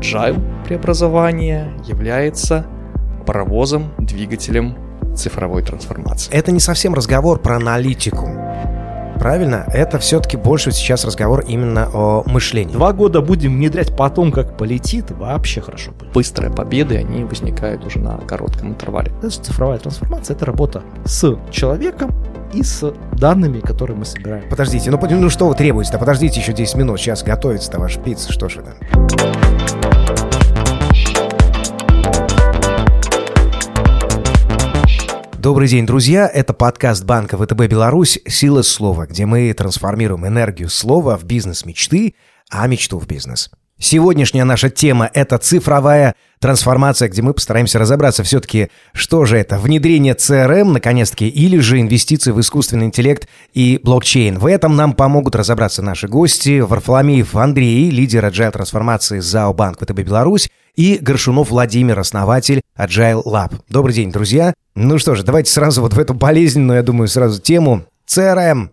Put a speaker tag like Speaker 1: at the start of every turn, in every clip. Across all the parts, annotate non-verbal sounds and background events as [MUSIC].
Speaker 1: agile преобразования является паровозом, двигателем цифровой трансформации.
Speaker 2: Это не совсем разговор про аналитику. Правильно? Это все-таки больше сейчас разговор именно о мышлении.
Speaker 3: Два года будем внедрять потом, как полетит, вообще хорошо будет.
Speaker 1: Быстрые победы, они возникают уже на коротком интервале.
Speaker 3: Это же цифровая трансформация, это работа с человеком и с данными, которые мы собираем.
Speaker 2: Подождите, ну, ну что вы требуете-то? Подождите еще 10 минут, сейчас готовится-то ваша пицца, что же это? Добрый день, друзья! Это подкаст Банка ВТБ Беларусь «Сила слова», где мы трансформируем энергию слова в бизнес мечты, а мечту в бизнес. Сегодняшняя наша тема – это цифровая трансформация, где мы постараемся разобраться все-таки, что же это, внедрение CRM, наконец-таки, или же инвестиции в искусственный интеллект и блокчейн. В этом нам помогут разобраться наши гости. Варфоломеев Андрей, лидер agile трансформации ЗАО Банк ВТБ Беларусь, и Горшунов Владимир, основатель Agile Lab. Добрый день, друзья. Ну что же, давайте сразу вот в эту болезненную, я думаю, сразу тему. CRM.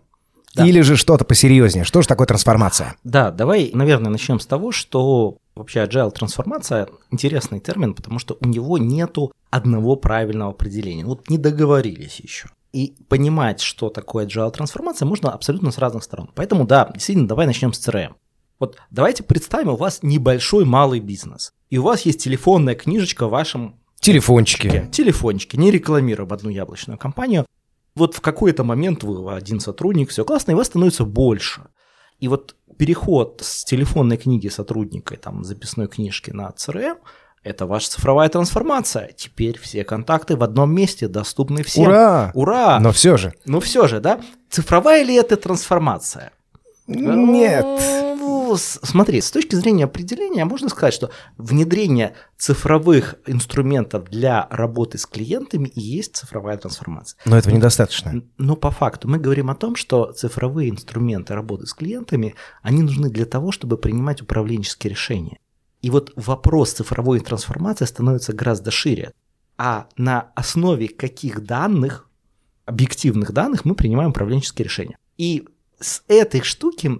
Speaker 2: Да. Или же что-то посерьезнее. Что же такое трансформация?
Speaker 3: Да, давай, наверное, начнем с того, что вообще agile трансформация интересный термин, потому что у него нету одного правильного определения. Вот не договорились еще. И понимать, что такое agile трансформация, можно абсолютно с разных сторон. Поэтому да, действительно, давай начнем с CRM. Вот давайте представим, у вас небольшой малый бизнес, и у вас есть телефонная книжечка в вашем
Speaker 2: Телефончики.
Speaker 3: Телефончики. Не рекламируем одну яблочную компанию. Вот в какой-то момент вы один сотрудник, все классно, и вас становится больше. И вот переход с телефонной книги сотрудника, там, записной книжки на CRM, это ваша цифровая трансформация. Теперь все контакты в одном месте доступны всем.
Speaker 2: Ура!
Speaker 3: Ура!
Speaker 2: Но все же.
Speaker 3: Но все же, да? Цифровая ли это трансформация?
Speaker 2: Нет.
Speaker 3: Ну, смотри, с точки зрения определения можно сказать, что внедрение цифровых инструментов для работы с клиентами и есть цифровая трансформация.
Speaker 2: Но этого недостаточно.
Speaker 3: Но по факту мы говорим о том, что цифровые инструменты работы с клиентами, они нужны для того, чтобы принимать управленческие решения. И вот вопрос цифровой трансформации становится гораздо шире. А на основе каких данных, объективных данных, мы принимаем управленческие решения. И с этой штуки,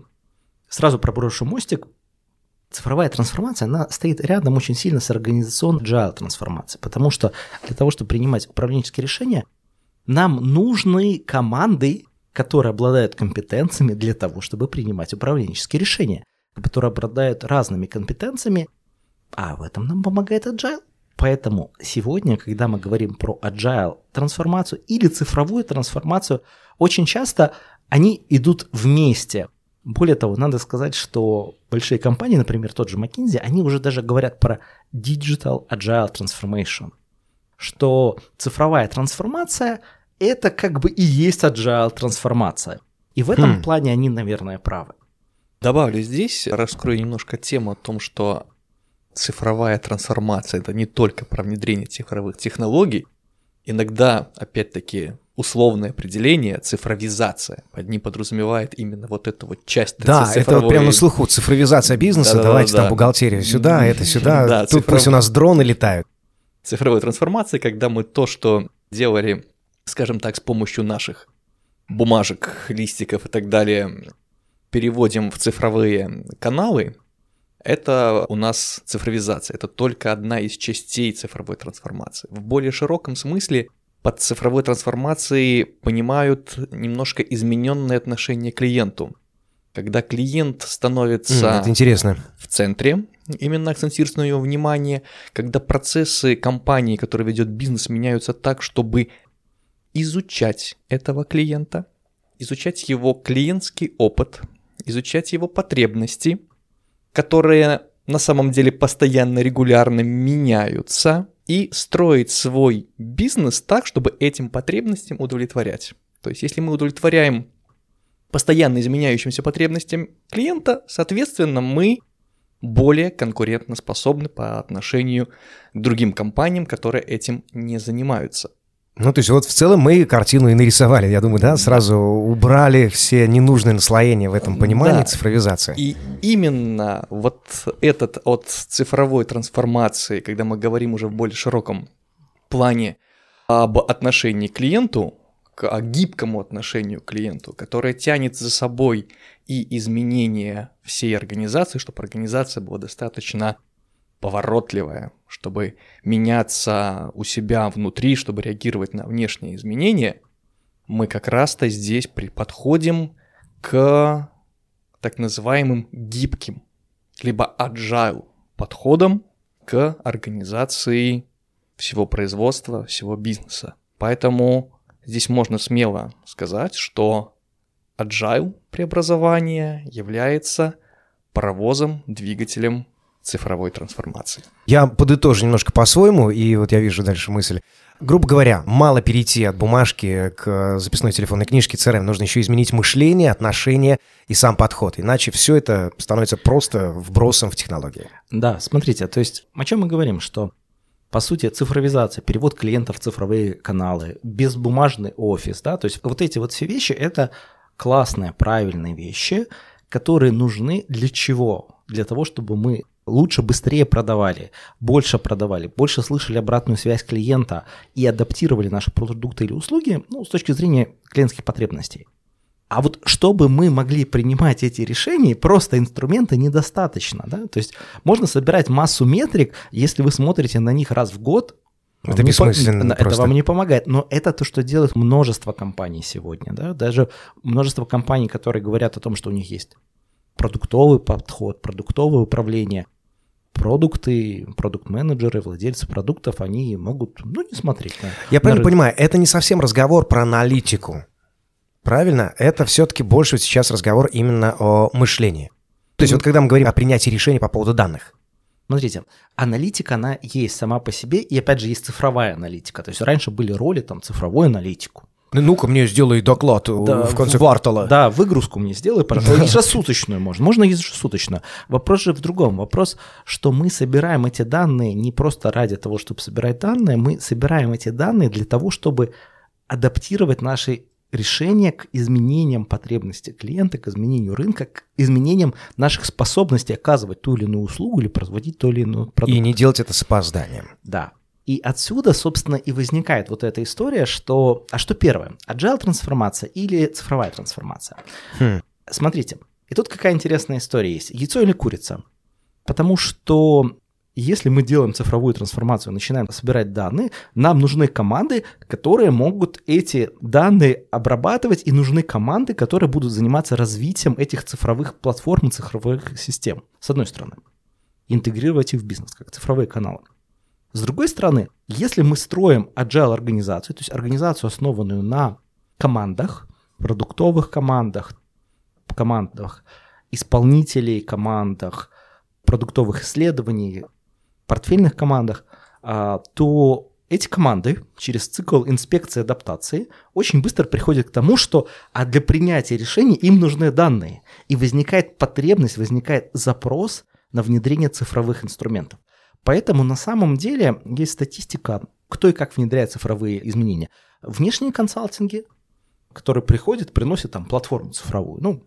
Speaker 3: сразу проброшу мостик, цифровая трансформация, она стоит рядом очень сильно с организационной agile трансформацией, потому что для того, чтобы принимать управленческие решения, нам нужны команды, которые обладают компетенциями для того, чтобы принимать управленческие решения, которые обладают разными компетенциями, а в этом нам помогает agile. Поэтому сегодня, когда мы говорим про agile трансформацию или цифровую трансформацию, очень часто они идут вместе. Более того, надо сказать, что большие компании, например, тот же McKinsey, они уже даже говорят про Digital Agile Transformation, что цифровая трансформация – это как бы и есть agile трансформация. И в этом хм. плане они, наверное, правы.
Speaker 1: Добавлю здесь, раскрою немножко тему о том, что цифровая трансформация – это не только про внедрение цифровых технологий. Иногда, опять-таки, условное определение цифровизация под ним подразумевает именно вот эту вот часть
Speaker 2: Да, цифровой... это вот прямо на слуху цифровизация бизнеса, да, давайте да, там да. бухгалтерию сюда, это сюда, да, тут цифров... пусть у нас дроны летают.
Speaker 1: Цифровой трансформации, когда мы то, что делали, скажем так, с помощью наших бумажек, листиков и так далее, переводим в цифровые каналы, это у нас цифровизация, это только одна из частей цифровой трансформации. В более широком смысле под цифровой трансформацией понимают немножко измененное отношение к клиенту. Когда клиент становится
Speaker 2: mm, интересно.
Speaker 1: в центре, именно акцентируется на его внимание, когда процессы компании, которая ведет бизнес, меняются так, чтобы изучать этого клиента, изучать его клиентский опыт, изучать его потребности, которые на самом деле постоянно, регулярно меняются, и строить свой бизнес так, чтобы этим потребностям удовлетворять. То есть, если мы удовлетворяем постоянно изменяющимся потребностям клиента, соответственно, мы более конкурентоспособны по отношению к другим компаниям, которые этим не занимаются.
Speaker 2: Ну, то есть вот в целом мы картину и нарисовали, я думаю, да, сразу убрали все ненужные наслоения в этом понимании да. цифровизации.
Speaker 1: И именно вот этот от цифровой трансформации, когда мы говорим уже в более широком плане об отношении к клиенту, к гибкому отношению к клиенту, которое тянет за собой и изменение всей организации, чтобы организация была достаточно поворотливая, чтобы меняться у себя внутри, чтобы реагировать на внешние изменения, мы как раз-то здесь подходим к так называемым гибким, либо agile подходам к организации всего производства, всего бизнеса. Поэтому здесь можно смело сказать, что agile преобразование является паровозом, двигателем цифровой трансформации.
Speaker 2: Я подытожу немножко по-своему, и вот я вижу дальше мысль. Грубо говоря, мало перейти от бумажки к записной телефонной книжке CRM, нужно еще изменить мышление, отношения и сам подход, иначе все это становится просто вбросом в технологии.
Speaker 3: Да, смотрите, то есть о чем мы говорим, что по сути, цифровизация, перевод клиентов в цифровые каналы, безбумажный офис, да, то есть вот эти вот все вещи – это классные, правильные вещи, которые нужны для чего? Для того, чтобы мы лучше, быстрее продавали, больше продавали, больше слышали обратную связь клиента и адаптировали наши продукты или услуги ну, с точки зрения клиентских потребностей. А вот чтобы мы могли принимать эти решения, просто инструмента недостаточно. Да? То есть можно собирать массу метрик, если вы смотрите на них раз в год,
Speaker 2: это бессмысленно.
Speaker 3: Это просто. вам не помогает. Но это то, что делает множество компаний сегодня. Да? Даже множество компаний, которые говорят о том, что у них есть продуктовый подход, продуктовое управление – продукты, продукт-менеджеры, владельцы продуктов, они могут, ну, не смотреть на
Speaker 2: Я
Speaker 3: на
Speaker 2: правильно
Speaker 3: рынок.
Speaker 2: понимаю, это не совсем разговор про аналитику. Правильно? Это все-таки больше сейчас разговор именно о мышлении. То есть вот когда мы говорим о принятии решений по поводу данных.
Speaker 3: Смотрите, аналитика, она есть сама по себе, и опять же есть цифровая аналитика. То есть раньше были роли там цифровой аналитику.
Speaker 2: Ну, Ну-ка мне сделай доклад э,
Speaker 3: Да,
Speaker 2: в конце
Speaker 3: в-
Speaker 2: квартала.
Speaker 3: Да, выгрузку мне сделай, пожалуйста. Ежесуточную можно. Можно ежесуточно. Вопрос же в другом. Вопрос, что мы собираем эти данные не просто ради того, чтобы собирать данные, мы собираем эти данные для того, чтобы адаптировать наши решения к изменениям потребностей клиента, к изменению рынка, к изменениям наших способностей оказывать ту или иную услугу или производить то или иной продукт.
Speaker 2: И не делать это с опозданием.
Speaker 3: Да. И отсюда, собственно, и возникает вот эта история, что... А что первое? Agile трансформация или цифровая трансформация?
Speaker 2: Хм.
Speaker 3: Смотрите, и тут какая интересная история есть. Яйцо или курица? Потому что если мы делаем цифровую трансформацию, начинаем собирать данные, нам нужны команды, которые могут эти данные обрабатывать, и нужны команды, которые будут заниматься развитием этих цифровых платформ и цифровых систем, с одной стороны. Интегрировать их в бизнес, как цифровые каналы. С другой стороны, если мы строим agile организацию, то есть организацию, основанную на командах, продуктовых командах, командах исполнителей, командах продуктовых исследований, портфельных командах, а, то эти команды через цикл инспекции адаптации очень быстро приходят к тому, что а для принятия решений им нужны данные. И возникает потребность, возникает запрос на внедрение цифровых инструментов. Поэтому на самом деле есть статистика, кто и как внедряет цифровые изменения. Внешние консалтинги, которые приходят, приносят там платформу цифровую, ну,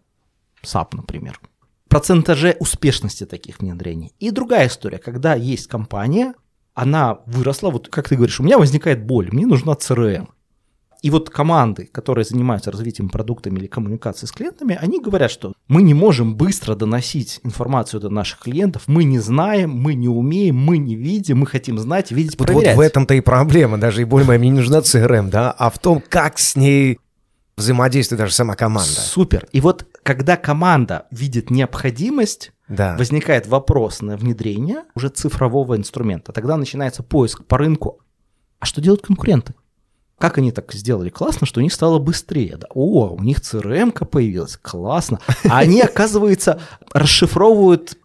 Speaker 3: SAP, например. Процентаже успешности таких внедрений. И другая история, когда есть компания, она выросла, вот как ты говоришь, у меня возникает боль, мне нужна CRM. И вот команды, которые занимаются развитием продуктами или коммуникацией с клиентами, они говорят, что мы не можем быстро доносить информацию до наших клиентов, мы не знаем, мы не умеем, мы не видим, мы хотим знать, видеть,
Speaker 2: Вот, вот
Speaker 3: проверять.
Speaker 2: в этом-то и проблема. Даже и более моя, мне не нужна CRM, да, а в том, как с ней взаимодействует даже сама команда.
Speaker 3: Супер. И вот когда команда видит необходимость,
Speaker 2: Да.
Speaker 3: возникает вопрос на внедрение уже цифрового инструмента. Тогда начинается поиск по рынку. А что делают конкуренты? Как они так сделали классно, что у них стало быстрее? Да? О, у них CRM-ка появилась, классно. А они, [LAUGHS] оказывается, расшифровывают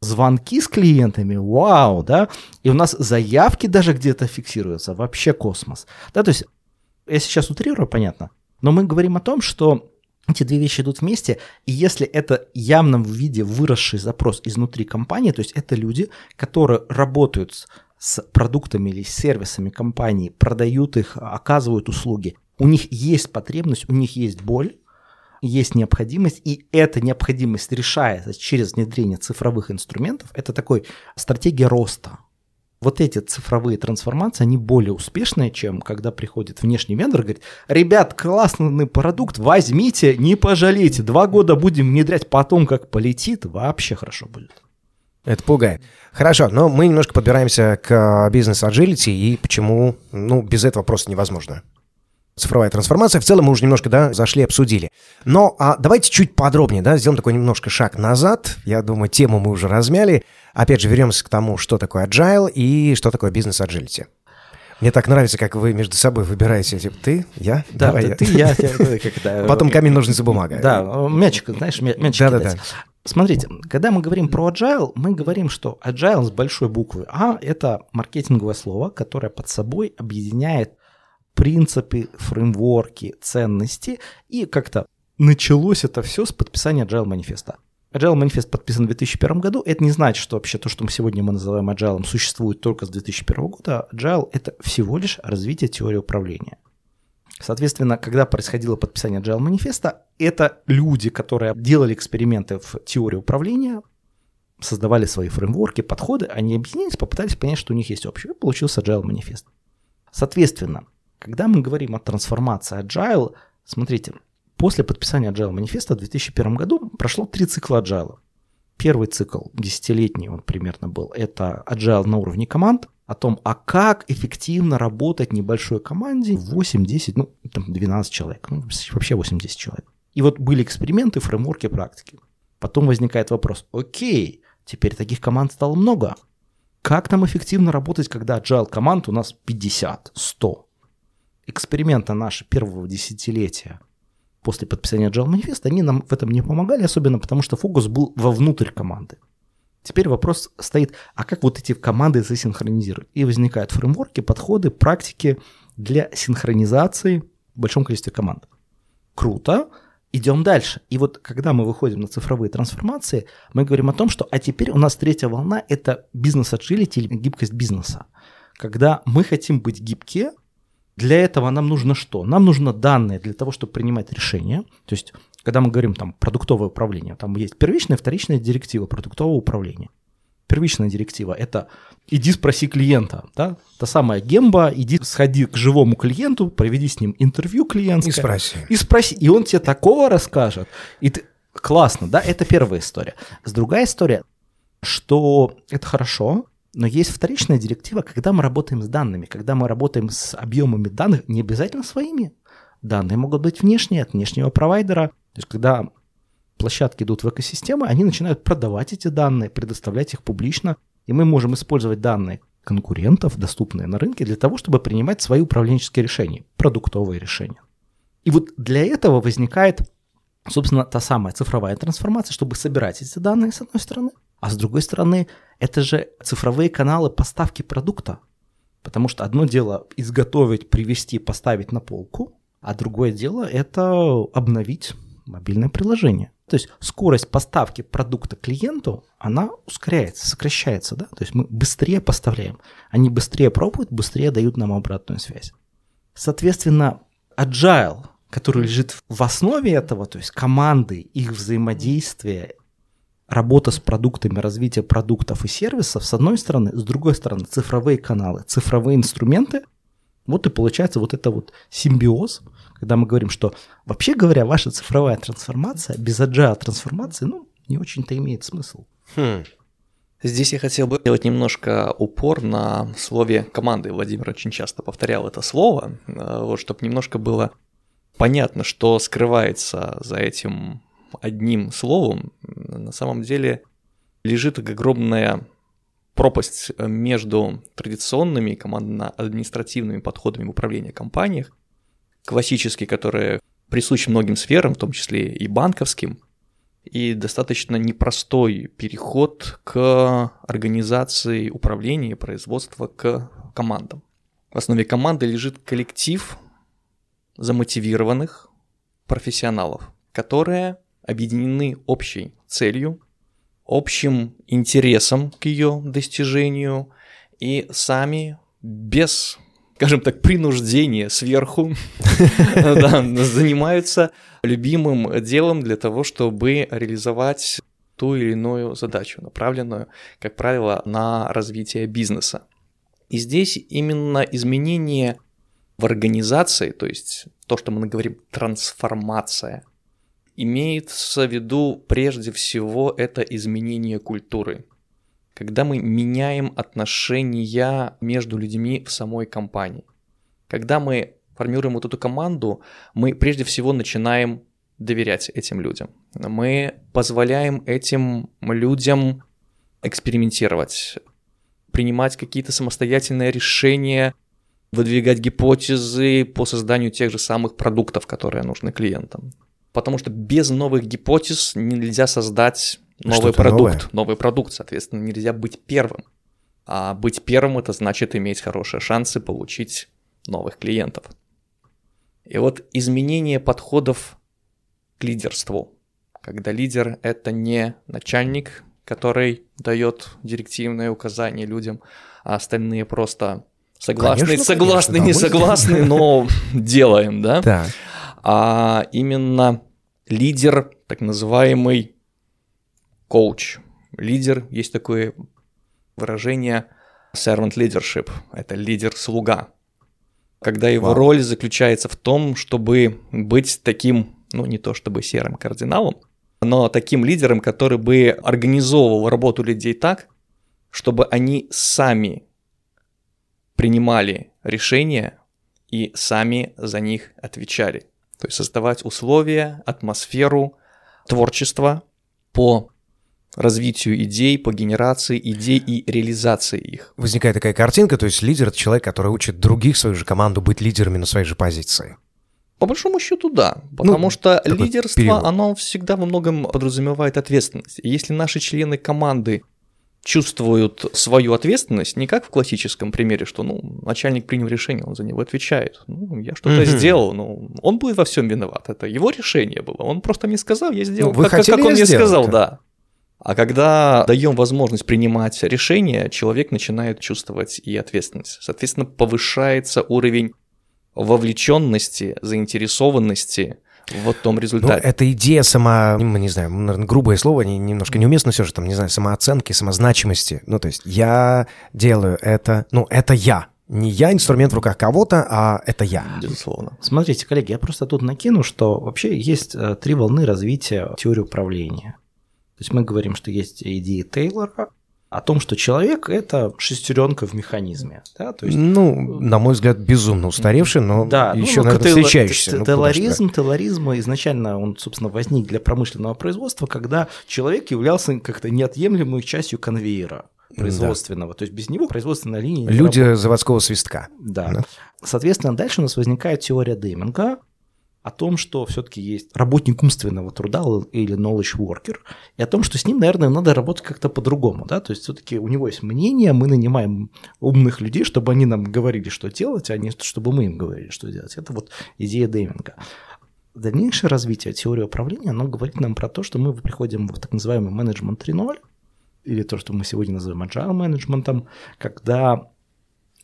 Speaker 3: звонки с клиентами, вау, да, и у нас заявки даже где-то фиксируются, вообще космос. Да, то есть, я сейчас утрирую, понятно, но мы говорим о том, что эти две вещи идут вместе, и если это явном виде выросший запрос изнутри компании, то есть это люди, которые работают с, с продуктами или сервисами компании, продают их, оказывают услуги, у них есть потребность, у них есть боль, есть необходимость, и эта необходимость решается через внедрение цифровых инструментов. Это такой стратегия роста. Вот эти цифровые трансформации, они более успешные, чем когда приходит внешний вендор и говорит, ребят, классный продукт, возьмите, не пожалейте, два года будем внедрять, потом как полетит, вообще хорошо будет.
Speaker 2: Это пугает. Хорошо, но мы немножко подбираемся к бизнес-аджилити и почему, ну, без этого просто невозможно. Цифровая трансформация. В целом мы уже немножко, да, зашли, обсудили. Но а давайте чуть подробнее, да, сделаем такой немножко шаг назад. Я думаю, тему мы уже размяли. Опять же, вернемся к тому, что такое agile и что такое бизнес-аджилити. Мне так нравится, как вы между собой выбираете. Типа, ты, я,
Speaker 3: Да,
Speaker 2: давай
Speaker 3: ты,
Speaker 2: я.
Speaker 3: ты, я, я, когда-
Speaker 2: Потом камень, ножницы, бумага.
Speaker 3: Да, мячик, знаешь, мя- мячик
Speaker 2: Да-да-да.
Speaker 3: кидать. Смотрите, когда мы говорим про agile, мы говорим, что agile с большой буквы А – это маркетинговое слово, которое под собой объединяет принципы, фреймворки, ценности, и как-то началось это все с подписания agile манифеста. Agile манифест подписан в 2001 году. Это не значит, что вообще то, что мы сегодня мы называем agile, существует только с 2001 года. Agile – это всего лишь развитие теории управления. Соответственно, когда происходило подписание Agile манифеста, это люди, которые делали эксперименты в теории управления, создавали свои фреймворки, подходы, они объединились, попытались понять, что у них есть общее, и получился Agile манифест. Соответственно, когда мы говорим о трансформации Agile, смотрите, после подписания Agile манифеста в 2001 году прошло три цикла Agile. Первый цикл, десятилетний он примерно был, это Agile на уровне команд, о том, а как эффективно работать небольшой команде 8, 10, ну, там 12 человек, ну, вообще 8-10 человек. И вот были эксперименты, фреймворки, практики. Потом возникает вопрос, окей, теперь таких команд стало много. Как нам эффективно работать, когда agile команд у нас 50, 100? Эксперименты наши первого десятилетия после подписания agile манифеста, они нам в этом не помогали, особенно потому что фокус был вовнутрь команды. Теперь вопрос стоит, а как вот эти команды засинхронизировать? И возникают фреймворки, подходы, практики для синхронизации в большом количестве команд. Круто, идем дальше. И вот когда мы выходим на цифровые трансформации, мы говорим о том, что а теперь у нас третья волна – это бизнес-аджилити или гибкость бизнеса. Когда мы хотим быть гибкие, для этого нам нужно что? Нам нужно данные для того, чтобы принимать решения. То есть, когда мы говорим там продуктовое управление, там есть первичная и вторичная директива продуктового управления. Первичная директива – это иди спроси клиента, да? Та самая гемба, иди сходи к живому клиенту, проведи с ним интервью клиентское.
Speaker 2: И спроси.
Speaker 3: И спроси, и он тебе такого расскажет. И ты... Классно, да? Это первая история. С другая история, что это хорошо, но есть вторичная директива, когда мы работаем с данными, когда мы работаем с объемами данных, не обязательно своими. Данные могут быть внешние, от внешнего провайдера. То есть, когда площадки идут в экосистемы, они начинают продавать эти данные, предоставлять их публично, и мы можем использовать данные конкурентов, доступные на рынке, для того, чтобы принимать свои управленческие решения, продуктовые решения. И вот для этого возникает, собственно, та самая цифровая трансформация, чтобы собирать эти данные, с одной стороны, а с другой стороны, это же цифровые каналы поставки продукта. Потому что одно дело изготовить, привезти, поставить на полку, а другое дело это обновить мобильное приложение. То есть скорость поставки продукта клиенту, она ускоряется, сокращается, да? То есть мы быстрее поставляем. Они быстрее пробуют, быстрее дают нам обратную связь. Соответственно, agile, который лежит в основе этого, то есть команды, их взаимодействие, работа с продуктами, развитие продуктов и сервисов, с одной стороны, с другой стороны, цифровые каналы, цифровые инструменты, вот и получается вот это вот симбиоз, когда мы говорим, что вообще говоря, ваша цифровая трансформация без agile трансформации, ну, не очень-то имеет смысл.
Speaker 2: Хм.
Speaker 1: Здесь я хотел бы сделать немножко упор на слове команды. Владимир очень часто повторял это слово, э, вот, чтобы немножко было понятно, что скрывается за этим одним словом. На самом деле лежит огромная пропасть между традиционными командно-административными подходами в управлении компаниях, классические, которые присущи многим сферам, в том числе и банковским, и достаточно непростой переход к организации управления и производства к командам. В основе команды лежит коллектив замотивированных профессионалов, которые объединены общей целью, общим интересом к ее достижению и сами без, скажем так, принуждения сверху [LAUGHS] занимаются любимым делом для того, чтобы реализовать ту или иную задачу, направленную, как правило, на развитие бизнеса. И здесь именно изменение в организации, то есть то, что мы говорим трансформация, имеется в виду прежде всего это изменение культуры. Когда мы меняем отношения между людьми в самой компании. Когда мы формируем вот эту команду, мы прежде всего начинаем доверять этим людям. Мы позволяем этим людям экспериментировать, принимать какие-то самостоятельные решения, выдвигать гипотезы по созданию тех же самых продуктов, которые нужны клиентам. Потому что без новых гипотез нельзя создать новый продукт. Новое. Новый продукт, соответственно, нельзя быть первым. А быть первым это значит иметь хорошие шансы получить новых клиентов. И вот изменение подходов к лидерству, когда лидер это не начальник, который дает директивные указания людям, а остальные просто согласны, конечно, согласны, конечно, не согласны, но [LAUGHS] делаем, да?
Speaker 2: Да.
Speaker 1: А именно лидер, так называемый коуч. Лидер, есть такое выражение servant leadership, это лидер-слуга. Когда его Вау. роль заключается в том, чтобы быть таким, ну не то чтобы серым кардиналом, но таким лидером, который бы организовывал работу людей так, чтобы они сами принимали решения и сами за них отвечали. То есть создавать условия, атмосферу творчества по развитию идей, по генерации идей и реализации их.
Speaker 2: Возникает такая картинка, то есть лидер — это человек, который учит других свою же команду быть лидерами на своей же позиции.
Speaker 1: По большому счету, да. Потому ну, что лидерство, период. оно всегда во многом подразумевает ответственность. Если наши члены команды чувствуют свою ответственность, не как в классическом примере, что ну, начальник принял решение, он за него отвечает. Ну, я что-то mm-hmm. сделал, ну, он будет во всем виноват. Это его решение было. Он просто мне сказал, я сделал, ну,
Speaker 2: вы
Speaker 1: как, как он мне
Speaker 2: сделал,
Speaker 1: сказал, да. А когда даем возможность принимать решения, человек начинает чувствовать и ответственность. Соответственно, повышается уровень вовлеченности, заинтересованности в том ну, результате.
Speaker 2: Ну, эта идея сама, не знаю, наверное, грубое слово, немножко неуместно все же, там, не знаю, самооценки, самозначимости. Ну, то есть я делаю это, ну, это я, не я инструмент в руках кого-то, а это я.
Speaker 1: Безусловно.
Speaker 3: Смотрите, коллеги, я просто тут накину, что вообще есть э, три волны развития теории управления. То есть мы говорим, что есть идеи Тейлора, о том, что человек – это шестеренка в механизме. Да?
Speaker 2: То есть, ну, на мой взгляд, безумно устаревший, но да, еще, ну, наверное, тейлор, встречающийся.
Speaker 3: Ну, тейлоризм, тейлоризм изначально он, собственно, возник для промышленного производства, когда человек являлся как-то неотъемлемой частью конвейера производственного. Да. То есть без него производственная линия
Speaker 2: не Люди работает. заводского свистка.
Speaker 3: Да. да. Соответственно, дальше у нас возникает теория Дейминга, о том, что все-таки есть работник умственного труда или knowledge worker, и о том, что с ним, наверное, надо работать как-то по-другому, да, то есть все-таки у него есть мнение, мы нанимаем умных людей, чтобы они нам говорили, что делать, а не чтобы мы им говорили, что делать. Это вот идея Дейминга. Дальнейшее развитие теории управления, оно говорит нам про то, что мы приходим в так называемый менеджмент 3.0, или то, что мы сегодня называем agile менеджментом, когда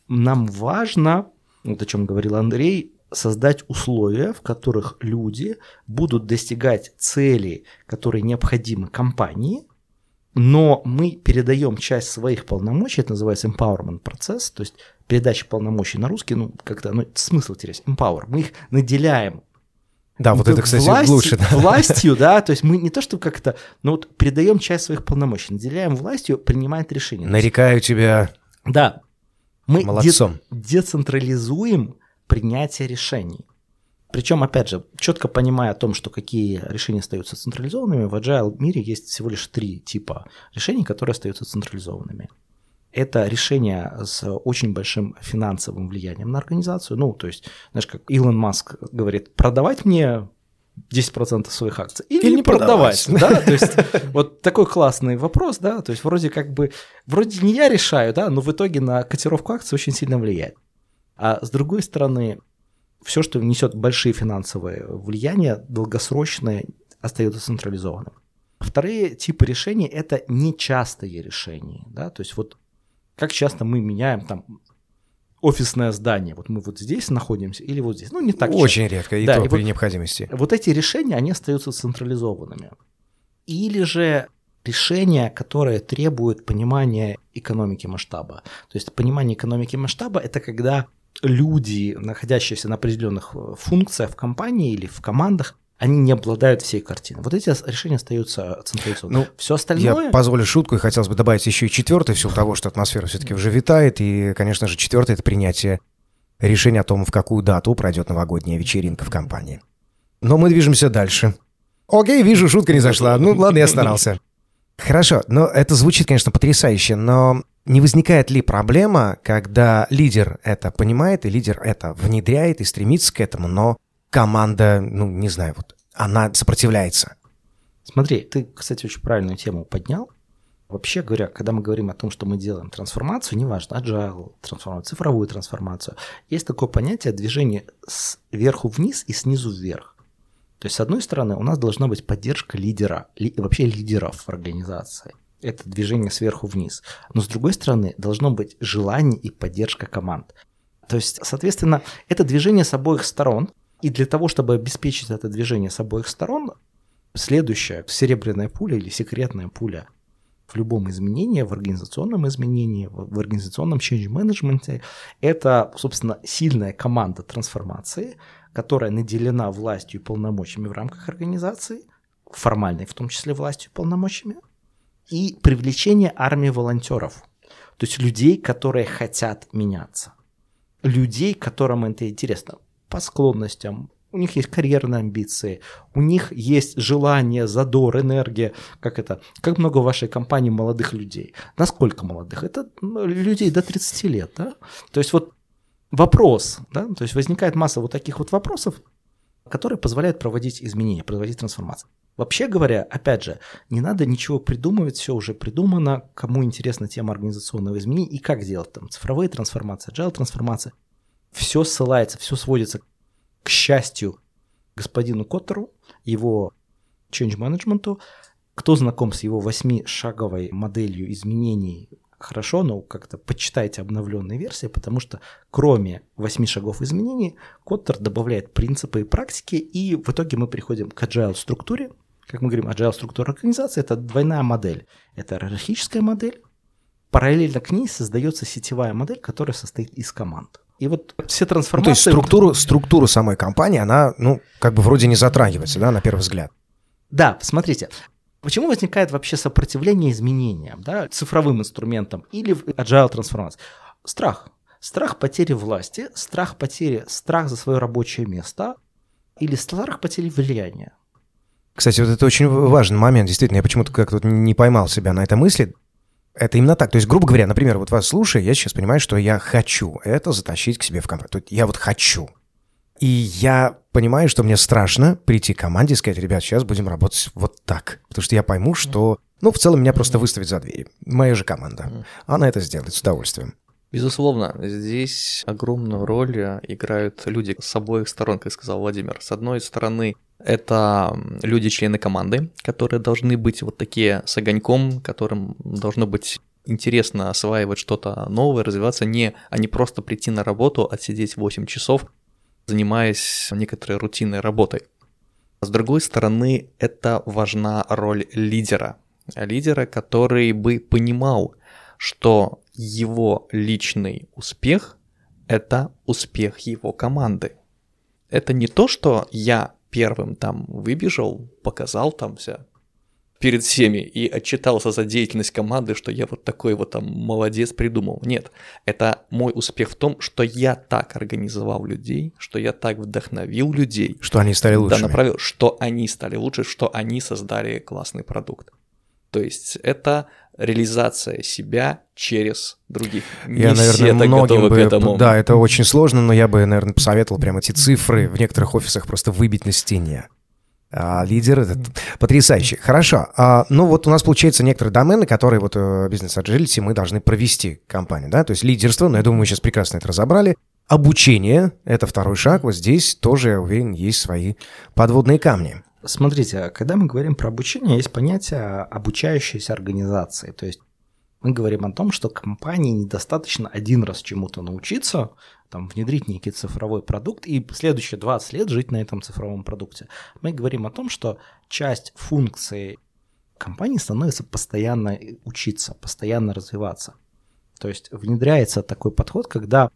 Speaker 3: нам важно, вот о чем говорил Андрей, создать условия, в которых люди будут достигать целей, которые необходимы компании, но мы передаем часть своих полномочий, это называется empowerment процесс, то есть передача полномочий на русский, ну, как-то, ну, смысл терять, empower, мы их наделяем
Speaker 2: да, вот это, кстати,
Speaker 3: власть,
Speaker 2: лучше. Да.
Speaker 3: Властью, да, то есть мы не то, что как-то, ну вот передаем часть своих полномочий, наделяем властью принимать решения.
Speaker 2: Нарекаю тебя
Speaker 3: Да. Мы
Speaker 2: молодцом.
Speaker 3: Де- децентрализуем принятия решений. Причем, опять же, четко понимая о том, что какие решения остаются централизованными, в agile мире есть всего лишь три типа решений, которые остаются централизованными. Это решения с очень большим финансовым влиянием на организацию. Ну, то есть, знаешь, как Илон Маск говорит, продавать мне 10% своих акций или, или не продавать, продавать да, то есть вот такой классный вопрос, да, то есть вроде как бы, вроде не я решаю, да, но в итоге на котировку акций очень сильно влияет. А с другой стороны, все, что несет большие финансовые влияния, долгосрочное, остается централизованным. Вторые типы решений – это нечастые решения. Да? То есть вот как часто мы меняем там офисное здание. Вот мы вот здесь находимся или вот здесь. Ну, не так
Speaker 2: Очень часто. редко, и да, то и при вот, необходимости.
Speaker 3: Вот эти решения, они остаются централизованными. Или же решения, которые требуют понимания экономики масштаба. То есть понимание экономики масштаба – это когда люди, находящиеся на определенных э, функциях в компании или в командах, они не обладают всей картиной. Вот эти решения остаются централизованными. Ну, все остальное...
Speaker 2: Я позволю шутку, и хотелось бы добавить еще и четвертое, в силу того, что атмосфера все-таки уже витает, и, конечно же, четвертое – это принятие решения о том, в какую дату пройдет новогодняя вечеринка в компании. Но мы движемся дальше. Окей, вижу, шутка не зашла. Ну, ладно, я старался. Хорошо, но это звучит, конечно, потрясающе, но не возникает ли проблема, когда лидер это понимает, и лидер это внедряет и стремится к этому, но команда, ну, не знаю, вот она сопротивляется?
Speaker 3: Смотри, ты, кстати, очень правильную тему поднял. Вообще говоря, когда мы говорим о том, что мы делаем трансформацию, неважно, agile, трансформацию, цифровую трансформацию, есть такое понятие движения сверху вниз и снизу вверх. То есть, с одной стороны, у нас должна быть поддержка лидера, ли, вообще лидеров в организации. Это движение сверху вниз. Но с другой стороны, должно быть желание и поддержка команд. То есть, соответственно, это движение с обоих сторон. И для того, чтобы обеспечить это движение с обоих сторон, следующая серебряная пуля или секретная пуля в любом изменении, в организационном изменении, в организационном change management, это, собственно, сильная команда трансформации, которая наделена властью и полномочиями в рамках организации, формальной в том числе властью и полномочиями, и привлечение армии волонтеров, то есть людей, которые хотят меняться, людей, которым это интересно, по склонностям, у них есть карьерные амбиции, у них есть желание, задор, энергия. Как это? Как много в вашей компании молодых людей? Насколько молодых? Это ну, людей до 30 лет, да? То есть вот вопрос, да? То есть возникает масса вот таких вот вопросов, которые позволяют проводить изменения, проводить трансформацию. Вообще говоря, опять же, не надо ничего придумывать, все уже придумано, кому интересна тема организационного изменения и как делать там цифровые трансформации, agile трансформации. Все ссылается, все сводится к счастью господину Коттеру, его change management, кто знаком с его восьмишаговой моделью изменений, хорошо, но как-то почитайте обновленные версии, потому что кроме восьми шагов изменений, Коттер добавляет принципы и практики, и в итоге мы приходим к agile структуре. Как мы говорим, agile структура организации – это двойная модель. Это иерархическая модель, параллельно к ней создается сетевая модель, которая состоит из команд. И вот все трансформации... Ну, то есть
Speaker 2: структуру, структуру самой компании, она, ну, как бы вроде не затрагивается, да, на первый взгляд.
Speaker 3: Да, смотрите, Почему возникает вообще сопротивление изменениям, да, цифровым инструментам или в agile трансформации? Страх. Страх потери власти, страх потери, страх за свое рабочее место или страх потери влияния.
Speaker 2: Кстати, вот это очень важный момент, действительно, я почему-то как-то не поймал себя на этой мысли. Это именно так. То есть, грубо говоря, например, вот вас слушая, я сейчас понимаю, что я хочу это затащить к себе в компанию. Я вот хочу. И я понимаю, что мне страшно прийти к команде и сказать, ребят, сейчас будем работать вот так. Потому что я пойму, что, ну, в целом меня просто выставить за дверь. Моя же команда. Она это сделает с удовольствием.
Speaker 1: Безусловно, здесь огромную роль играют люди с обоих сторон, как сказал Владимир. С одной стороны, это люди-члены команды, которые должны быть вот такие с огоньком, которым должно быть интересно осваивать что-то новое, развиваться, не, а не просто прийти на работу, отсидеть 8 часов, занимаясь некоторой рутинной работой. С другой стороны, это важна роль лидера. Лидера, который бы понимал, что его личный успех – это успех его команды. Это не то, что я первым там выбежал, показал там все перед всеми и отчитался за деятельность команды, что я вот такой вот там молодец придумал. Нет, это мой успех в том, что я так организовал людей, что я так вдохновил людей.
Speaker 2: Что они стали лучше.
Speaker 1: Да, направил, что они стали лучше, что они создали классный продукт. То есть это реализация себя через других.
Speaker 2: Не я, наверное, все так многим бы, к этому. Да, это очень сложно, но я бы, наверное, посоветовал прямо эти цифры в некоторых офисах просто выбить на стене. А, лидер этот потрясающий. Хорошо. А, ну вот у нас получается некоторые домены, которые вот э, бизнес agility мы должны провести компанию, да, то есть лидерство, но я думаю, мы сейчас прекрасно это разобрали. Обучение – это второй шаг. Вот здесь тоже, я уверен, есть свои подводные камни.
Speaker 3: Смотрите, когда мы говорим про обучение, есть понятие обучающейся организации. То есть мы говорим о том, что компании недостаточно один раз чему-то научиться, там, внедрить некий цифровой продукт и следующие 20 лет жить на этом цифровом продукте. Мы говорим о том, что часть функций компании становится постоянно учиться, постоянно развиваться. То есть внедряется такой подход, когда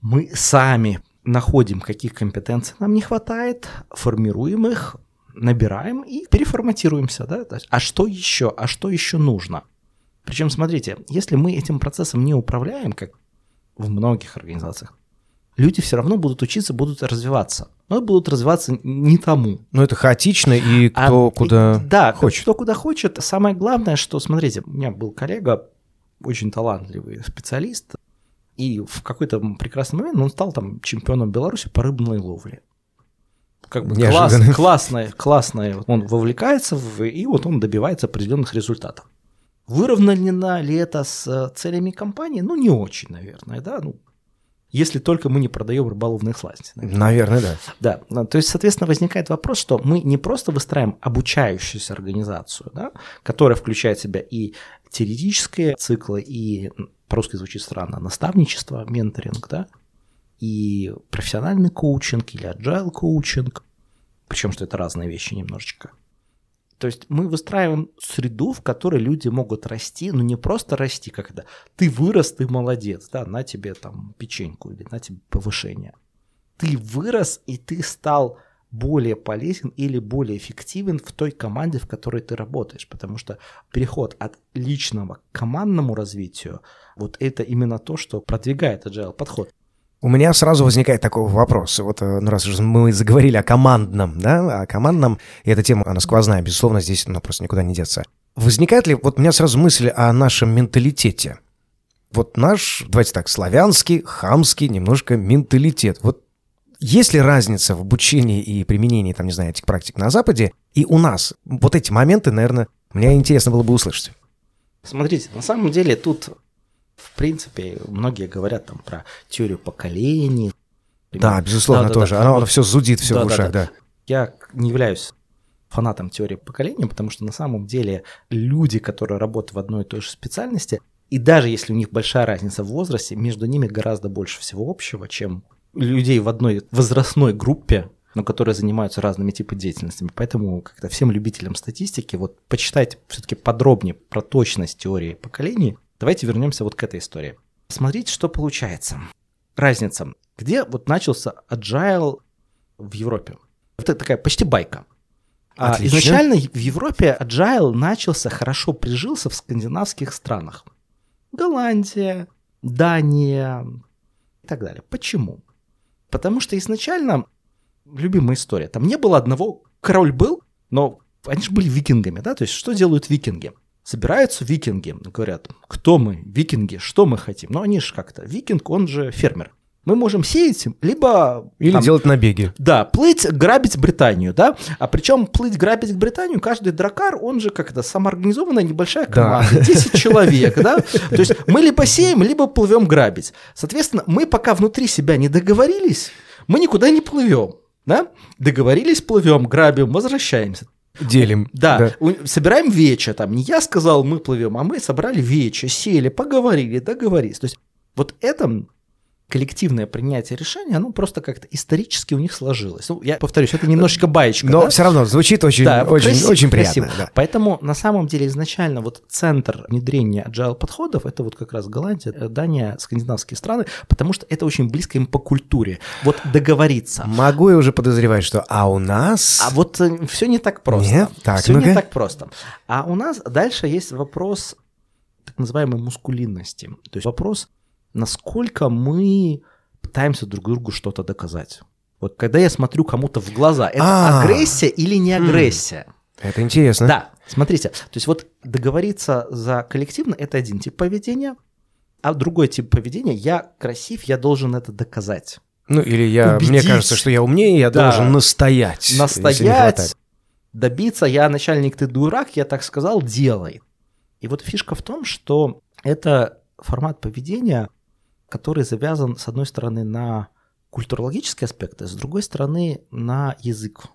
Speaker 3: мы сами находим, каких компетенций нам не хватает, формируем их, набираем и переформатируемся, да, то есть, а что еще, а что еще нужно? Причем, смотрите, если мы этим процессом не управляем, как в многих организациях, люди все равно будут учиться, будут развиваться. Но будут развиваться не тому.
Speaker 2: Ну, это хаотично, и кто
Speaker 3: А,
Speaker 2: куда
Speaker 3: и- да,
Speaker 2: хочет.
Speaker 3: кто куда хочет. Самое главное, что, смотрите, у меня был коллега, очень талантливый специалист, и в какой-то прекрасный момент он стал там чемпионом Беларуси по рыбной ловле. Как бы класс, классное, классное. Он вовлекается, в, и вот он добивается определенных результатов. Выровнено ли это с э, целями компании? Ну, не очень, наверное, да. Ну, если только мы не продаем рыболовные сласти. наверное.
Speaker 2: Наверное, да.
Speaker 3: Да, ну, то есть, соответственно, возникает вопрос, что мы не просто выстраиваем обучающуюся организацию, да, которая включает в себя и теоретические циклы, и по-русски звучит странно, наставничество, менторинг, да, и профессиональный коучинг или agile коучинг, причем что это разные вещи немножечко. То есть мы выстраиваем среду, в которой люди могут расти, но не просто расти, это ты вырос, ты молодец, да, на тебе там печеньку или на тебе повышение ты вырос и ты стал более полезен или более эффективен в той команде, в которой ты работаешь, потому что переход от личного к командному развитию, вот это именно то, что продвигает agile подход.
Speaker 2: У меня сразу возникает такой вопрос. Вот, э, ну, раз уже мы заговорили о командном, да, о командном, и эта тема, она сквозная, безусловно, здесь ну, просто никуда не деться. Возникает ли, вот у меня сразу мысль о нашем менталитете. Вот наш, давайте так, славянский, хамский немножко менталитет. Вот есть ли разница в обучении и применении, там, не знаю, этих практик на Западе и у нас? Вот эти моменты, наверное, мне интересно было бы услышать.
Speaker 3: Смотрите, на самом деле тут, в принципе, многие говорят там про теорию поколений.
Speaker 2: Да, безусловно,
Speaker 3: Да-да-да.
Speaker 2: тоже. Оно,
Speaker 3: Вот
Speaker 2: все зудит, все в
Speaker 3: Да-да-да.
Speaker 2: ушах, да.
Speaker 3: Я не являюсь фанатом теории поколения, потому что на самом деле люди, которые работают в одной и той же специальности, и даже если у них большая разница в возрасте, между ними гораздо больше всего общего, чем людей в одной возрастной группе, но которые занимаются разными типами деятельностями. Поэтому как-то всем любителям статистики, вот почитайте все-таки подробнее про точность теории поколений. Давайте вернемся вот к этой истории. Смотрите, что получается. Разница. Где вот начался agile в Европе? Это такая почти байка. А
Speaker 2: Отлично.
Speaker 3: изначально в Европе agile начался, хорошо прижился в скандинавских странах. Голландия, Дания и так далее. Почему? Потому что изначально, любимая история, там не было одного, король был, но они же были викингами, да, то есть что делают викинги? Собираются викинги, говорят, кто мы, викинги, что мы хотим? Ну, они же как-то, викинг, он же фермер. Мы можем сеять, либо...
Speaker 2: Или
Speaker 3: там,
Speaker 2: делать набеги.
Speaker 3: да, плыть, грабить Британию, да. А причем плыть, грабить Британию, каждый дракар, он же как это, самоорганизованная небольшая
Speaker 2: Да.
Speaker 3: команда, 10 [LAUGHS] человек, да. То есть мы либо сеем, либо плывем грабить. Соответственно, мы пока внутри себя не договорились, мы никуда не плывем, да. Договорились, плывем, грабим, возвращаемся.
Speaker 2: Делим.
Speaker 3: Да, у- собираем вече, там, не я сказал, мы плывем, а мы собрали вече, сели, поговорили, договорились. То есть вот это коллективное принятие решения, оно просто как-то исторически у них сложилось. Ну, я повторюсь, это немножечко баечка.
Speaker 2: Но
Speaker 3: да?
Speaker 2: все равно звучит очень,
Speaker 3: Да,
Speaker 2: очень,
Speaker 3: красиво,
Speaker 2: очень приятно.
Speaker 3: красиво.
Speaker 2: да.
Speaker 3: Поэтому на самом деле изначально вот центр внедрения agile подходов это вот как раз Голландия, э, Дания, скандинавские страны, потому что это очень близко им по культуре. Вот договориться.
Speaker 2: Могу я уже подозревать, что а у нас...
Speaker 3: А вот все не так просто.
Speaker 2: Нет? Так,
Speaker 3: все не
Speaker 2: ну-ка.
Speaker 3: так просто. А у нас дальше есть вопрос так называемой мускулинности. То есть вопрос, насколько мы пытаемся друг другу что-то доказать. Вот когда я смотрю кому-то в глаза, это
Speaker 2: А.
Speaker 3: агрессия или не агрессия?
Speaker 2: Это интересно.
Speaker 3: Да, смотрите, то есть вот договориться за коллективно – это один тип поведения, а другой тип поведения – я красив, я должен это доказать.
Speaker 2: Ну, или я, мне
Speaker 3: Убедить.
Speaker 2: кажется, что я умнее, я
Speaker 3: Да.
Speaker 2: должен настоять.
Speaker 3: настоять, добиться, я начальник, ты дурак, я так сказал, делай. И вот фишка в том, что это формат поведения, который завязан, с одной стороны, на культурологические аспекты, с другой стороны, на язык.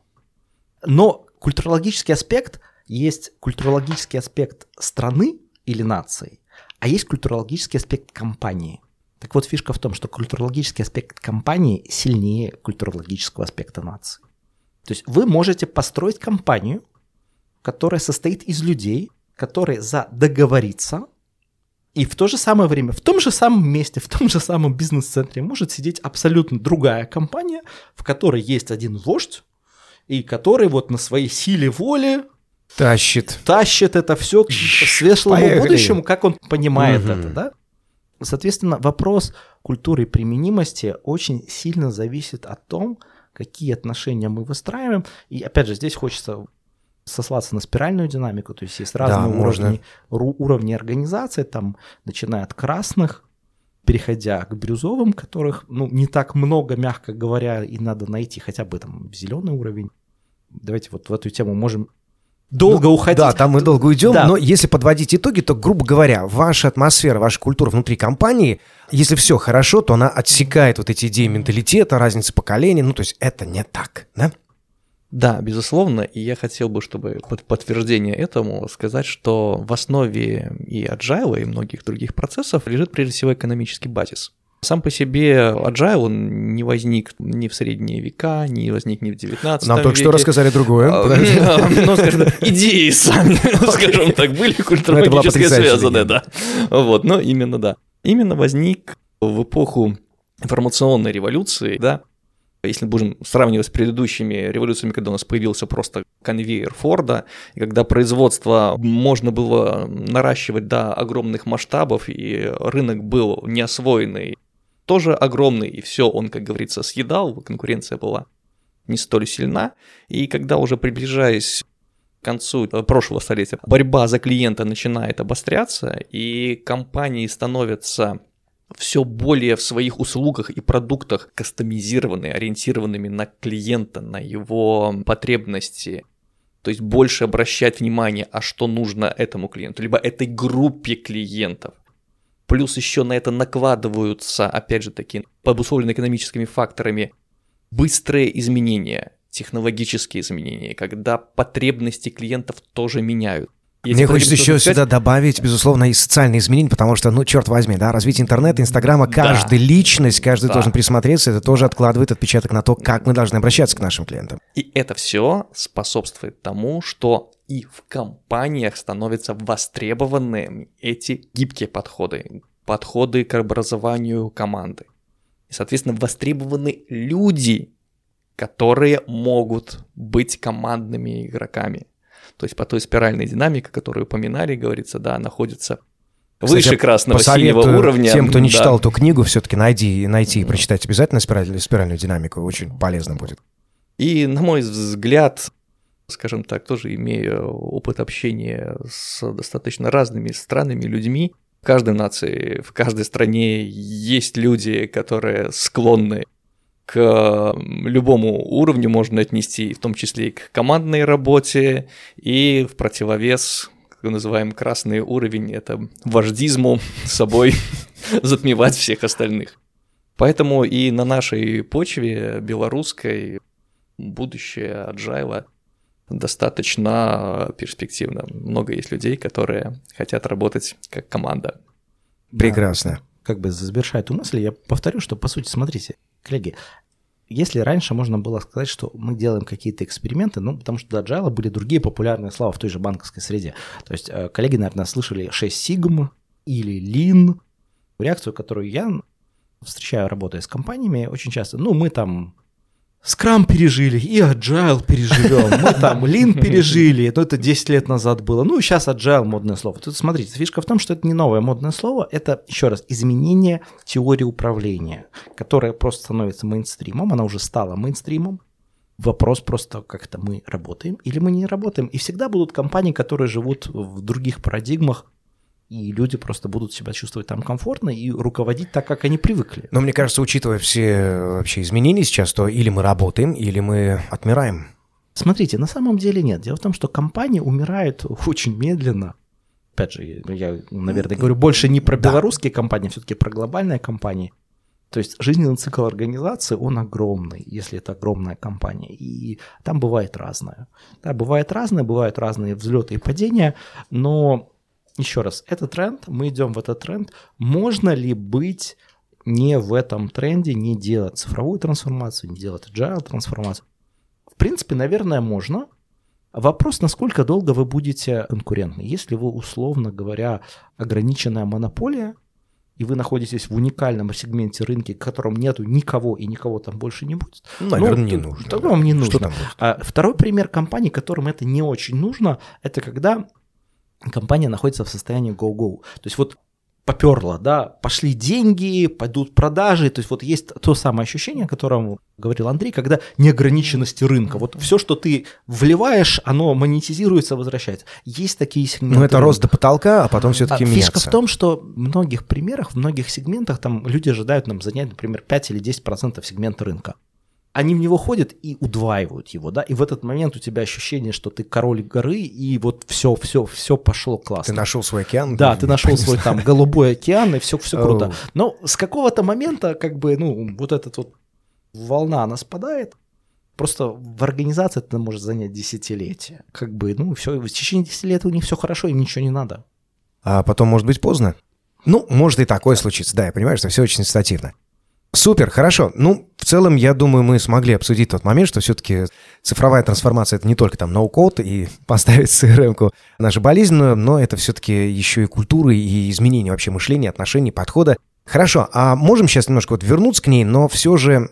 Speaker 3: Но культурологический аспект есть культурологический аспект страны или нации, а есть культурологический аспект компании. Так вот, фишка в том, что культурологический аспект компании сильнее культурологического аспекта нации. То есть вы можете построить компанию, которая состоит из людей, которые за договориться, и в то же самое время, в том же самом месте, в том же самом бизнес-центре может сидеть абсолютно другая компания, в которой есть один вождь, и который вот на своей силе воли
Speaker 2: Тащит.
Speaker 3: тащит это все к светлому
Speaker 2: Поехали.
Speaker 3: будущему, как он понимает
Speaker 2: Мгм.
Speaker 3: это, да? Соответственно, вопрос культуры применимости очень сильно зависит от том, какие отношения мы выстраиваем. И опять же, здесь хочется сослаться на спиральную динамику, то есть есть разные
Speaker 2: можно.
Speaker 3: уровни, ру- уровни организации, там, начиная от красных, переходя к бирюзовым, которых, ну, не так много, мягко говоря, и надо найти хотя бы там зеленый уровень. Давайте вот в эту тему можем долго
Speaker 2: Ну,
Speaker 3: уходить.
Speaker 2: Да, там мы долго уйдем,
Speaker 3: Да.
Speaker 2: но если подводить итоги, то, грубо говоря, ваша атмосфера, ваша культура внутри компании, если все хорошо, то она отсекает вот эти идеи менталитета, разницы поколений, ну, то есть это не так, да?
Speaker 1: Да, безусловно, и я хотел бы, чтобы под подтверждение этому сказать, что в основе и agile, и многих других процессов лежит прежде всего экономический базис. Сам по себе agile он не возник ни в средние века, не возник ни в 19
Speaker 2: Нам только что
Speaker 1: веке.
Speaker 2: рассказали другое.
Speaker 1: А,
Speaker 2: Подожди. [LAUGHS]
Speaker 1: Ну, скажем идеи сами, [LAUGHS] скажем так, были [LAUGHS]
Speaker 2: Ну,
Speaker 1: культурологически связаны, да. Вот, но именно да. Именно возник в эпоху информационной революции, да, если будем сравнивать с предыдущими революциями, когда у нас появился просто конвейер Форда, и когда производство можно было наращивать до огромных масштабов, и рынок был неосвоенный, тоже огромный, и все он, как говорится, съедал, конкуренция была не столь сильна, и когда уже приближаясь к концу прошлого столетия, борьба за клиента начинает обостряться, и компании становятся все более в своих услугах и продуктах кастомизированные, ориентированными на клиента, на его потребности. То есть больше обращать внимание, а что нужно этому клиенту, либо этой группе клиентов. Плюс еще на это накладываются, опять же таки, обусловленные экономическими факторами, быстрые изменения, технологические изменения, когда потребности клиентов тоже меняют. Если
Speaker 2: Мне хочется еще
Speaker 1: сказать,
Speaker 2: сюда добавить, безусловно, и социальные изменения, потому что, ну, черт возьми, да, развитие интернета, инстаграма, каждая личность, каждый
Speaker 1: Да.
Speaker 2: должен присмотреться, это тоже откладывает отпечаток на то, как мы должны обращаться к нашим клиентам.
Speaker 1: И это все способствует тому, что и в компаниях становятся востребованными эти гибкие подходы, подходы к образованию команды. И, соответственно, востребованы люди, которые могут быть командными игроками. То есть по той спиральной динамике, которую упоминали, говорится, да, находится выше
Speaker 2: Кстати,
Speaker 1: красного синего уровня.
Speaker 2: Тем, кто не
Speaker 1: да.
Speaker 2: читал эту книгу, все-таки найди, найти и прочитать обязательно спираль- спиральную динамику. Очень полезно будет.
Speaker 1: И, на мой взгляд, скажем так, тоже имея опыт общения с достаточно разными странами, людьми, в каждой нации, в каждой стране есть люди, которые склонны к любому уровню можно отнести, в том числе и к командной работе, и в противовес, как мы называем красный уровень, это вождизму с [LAUGHS] собой [LAUGHS] затмевать всех остальных. Поэтому и на нашей почве белорусской будущее аджайла достаточно перспективно. Много есть людей, которые хотят работать как команда.
Speaker 2: Прекрасно.
Speaker 3: как бы завершая эту мысль, я повторю, что, по сути, смотрите, коллеги, если раньше можно было сказать, что мы делаем какие-то эксперименты, ну, потому что до Agile были другие популярные слова в той же банковской среде. То есть э, коллеги, наверное, слышали 6 Sigma или Lean. Реакцию, которую я встречаю, работая с компаниями, очень часто, ну, мы там Скрам пережили, и Agile переживем. Мы [LAUGHS] там Lean пережили, но это 10 лет назад было. Ну, сейчас Agile модное слово. Тут смотрите, фишка в том, что это не новое модное слово, это, еще раз, изменение теории управления, которая просто становится мейнстримом, она уже стала мейнстримом. Вопрос просто, как это мы работаем или мы не работаем. И всегда будут компании, которые живут в других парадигмах, и люди просто будут себя чувствовать там комфортно и руководить так, как они привыкли.
Speaker 2: Но мне кажется, учитывая все вообще изменения сейчас, то или мы работаем, или мы отмираем.
Speaker 3: Смотрите, на самом деле нет. Дело в том, что компании умирают очень медленно. Опять же, я, наверное, говорю больше не про
Speaker 2: Да.
Speaker 3: белорусские компании, все-таки про глобальные компании. То есть жизненный цикл организации, он огромный, если это огромная компания. И там бывает разное. Да, бывает разное, бывают разные взлеты и падения, но еще раз, это тренд, мы идем в этот тренд. Можно ли быть не в этом тренде, не делать цифровую трансформацию, не делать agile трансформацию? В принципе, наверное, можно. Вопрос, насколько долго вы будете конкурентны. Если вы, условно говоря, ограниченная монополия, и вы находитесь в уникальном сегменте рынка, в котором нету никого и никого там больше не будет.
Speaker 2: Ну, наверное, ну, не нужно.
Speaker 3: Тогда да. вам не нужно.
Speaker 2: Что там будет?
Speaker 3: А второй пример компании, которым это не очень нужно, это когда компания находится в состоянии go-go. То есть вот поперло, да, пошли деньги, пойдут продажи, то есть вот есть то самое ощущение, о котором говорил Андрей, когда неограниченности рынка, вот все, что ты вливаешь, оно монетизируется, возвращается. Есть такие сегменты.
Speaker 2: Ну это рост до потолка, а потом все-таки а, меняться.
Speaker 3: Фишка в том, что в многих примерах, в многих сегментах там люди ожидают нам занять, например, 5 или 10% сегмента рынка они в него ходят и удваивают его, да, и в этот момент у тебя ощущение, что ты король горы, и вот все, все, все пошло классно.
Speaker 2: Ты нашел свой океан?
Speaker 3: Да, ты нашел свой там голубой океан, и все, все круто. Но с какого-то момента, как бы, ну, вот этот вот волна, она спадает, Просто в организации это может занять десятилетия. Как бы, ну, все, в течение десятилетия у них все хорошо, им ничего не надо.
Speaker 2: А потом может быть поздно? Ну, может и такое случиться, да, я понимаю, что все очень ситуативно. Супер, хорошо. Ну, в целом, я думаю, мы смогли обсудить тот момент, что все-таки цифровая трансформация — это не только там ноу-код и [LAUGHS] поставить CRM-ку нашу болезненную, но это все-таки еще и культура и изменение вообще мышления, отношений, подхода. Хорошо, а можем сейчас немножко вот вернуться к ней, но все же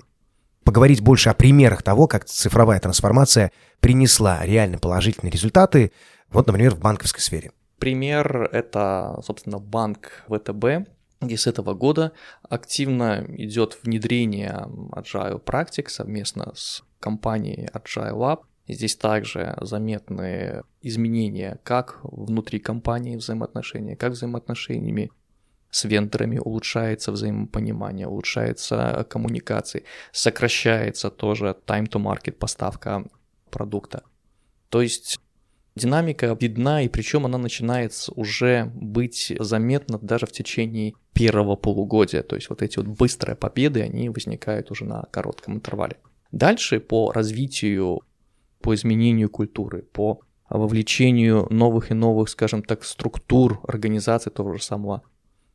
Speaker 2: поговорить больше о примерах того, как цифровая трансформация принесла реально положительные результаты, вот, например, в банковской сфере.
Speaker 1: Пример — это, собственно, банк ВТБ, и с этого года активно идет внедрение Agile практик совместно с компанией Agile Lab. Здесь также заметны изменения как внутри компании взаимоотношения, как взаимоотношениями с вендорами, улучшается взаимопонимание, улучшается коммуникации, сокращается тоже time to market поставка продукта. То есть Динамика видна, и причем она начинает уже быть заметна даже в течение первого полугодия. То есть вот эти вот быстрые победы, они возникают уже на коротком интервале. Дальше по развитию, по изменению культуры, по вовлечению новых и новых, скажем так, структур организации того же самого